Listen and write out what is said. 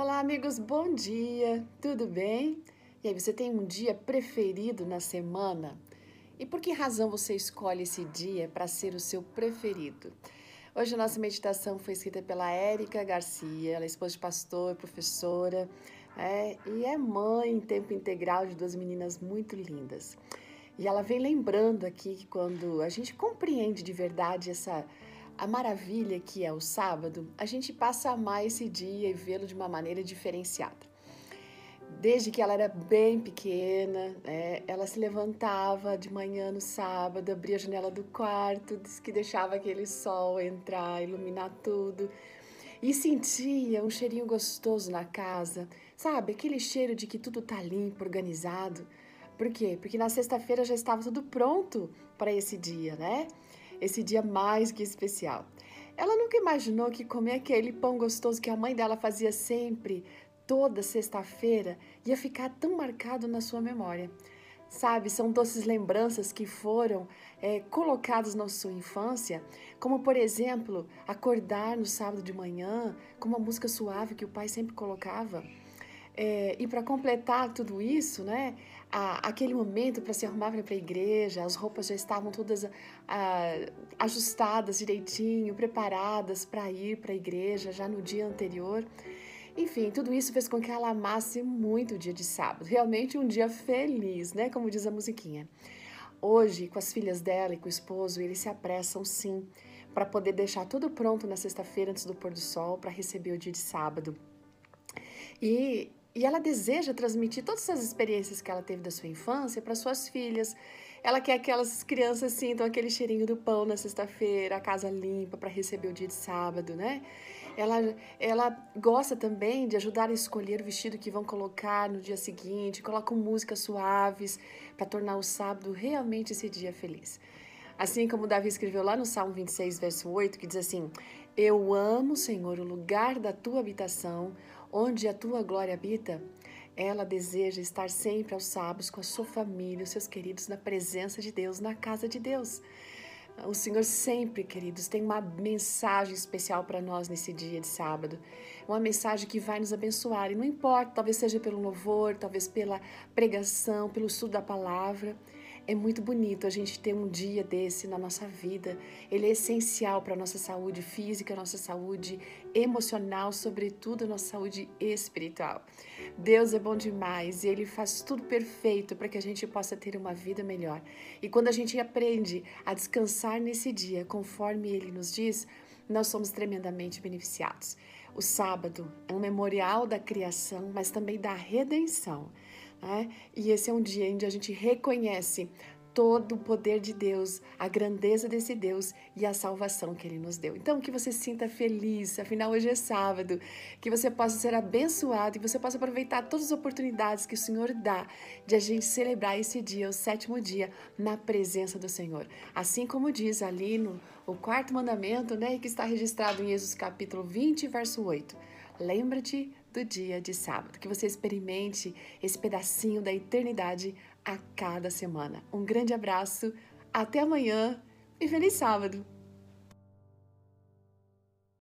Olá, amigos, bom dia, tudo bem? E aí, você tem um dia preferido na semana? E por que razão você escolhe esse dia para ser o seu preferido? Hoje a nossa meditação foi escrita pela Érica Garcia, ela é esposa de pastor, professora, é, e é mãe em tempo integral de duas meninas muito lindas. E ela vem lembrando aqui que quando a gente compreende de verdade essa a maravilha que é o sábado, a gente passa a amar esse dia e vê-lo de uma maneira diferenciada. Desde que ela era bem pequena, né, ela se levantava de manhã no sábado, abria a janela do quarto, que deixava aquele sol entrar, iluminar tudo e sentia um cheirinho gostoso na casa, sabe? Aquele cheiro de que tudo tá limpo, organizado. Por quê? Porque na sexta-feira já estava tudo pronto para esse dia, né? Esse dia mais que especial. Ela nunca imaginou que comer aquele pão gostoso que a mãe dela fazia sempre, toda sexta-feira, ia ficar tão marcado na sua memória. Sabe, são doces lembranças que foram é, colocadas na sua infância, como por exemplo, acordar no sábado de manhã com uma música suave que o pai sempre colocava. É, e para completar tudo isso, né, a, aquele momento para se arrumar para ir para a igreja, as roupas já estavam todas a, ajustadas direitinho, preparadas para ir para a igreja já no dia anterior. Enfim, tudo isso fez com que ela amasse muito o dia de sábado. Realmente um dia feliz, né? Como diz a musiquinha. Hoje, com as filhas dela e com o esposo, eles se apressam sim para poder deixar tudo pronto na sexta-feira antes do pôr do sol para receber o dia de sábado. E e ela deseja transmitir todas essas experiências que ela teve da sua infância para suas filhas. Ela quer que aquelas crianças sintam aquele cheirinho do pão na sexta-feira, a casa limpa para receber o dia de sábado, né? Ela, ela gosta também de ajudar a escolher o vestido que vão colocar no dia seguinte, colocam músicas suaves para tornar o sábado realmente esse dia feliz. Assim como Davi escreveu lá no Salmo 26, verso 8, que diz assim: Eu amo, Senhor, o lugar da tua habitação, onde a tua glória habita, ela deseja estar sempre aos sábados com a sua família, os seus queridos, na presença de Deus, na casa de Deus. O Senhor sempre, queridos, tem uma mensagem especial para nós nesse dia de sábado. Uma mensagem que vai nos abençoar. E não importa, talvez seja pelo louvor, talvez pela pregação, pelo estudo da palavra. É muito bonito a gente ter um dia desse na nossa vida. Ele é essencial para a nossa saúde física, nossa saúde emocional, sobretudo a nossa saúde espiritual. Deus é bom demais e Ele faz tudo perfeito para que a gente possa ter uma vida melhor. E quando a gente aprende a descansar nesse dia, conforme Ele nos diz, nós somos tremendamente beneficiados. O sábado é um memorial da criação, mas também da redenção. Né? E esse é um dia onde a gente reconhece todo o poder de Deus, a grandeza desse Deus e a salvação que Ele nos deu. Então, que você sinta feliz, afinal, hoje é sábado, que você possa ser abençoado e você possa aproveitar todas as oportunidades que o Senhor dá de a gente celebrar esse dia, o sétimo dia, na presença do Senhor. Assim como diz ali no o quarto mandamento, né, que está registrado em Êxodo capítulo 20, verso 8. Lembra-te do dia de sábado, que você experimente esse pedacinho da eternidade a cada semana. Um grande abraço, até amanhã e feliz sábado!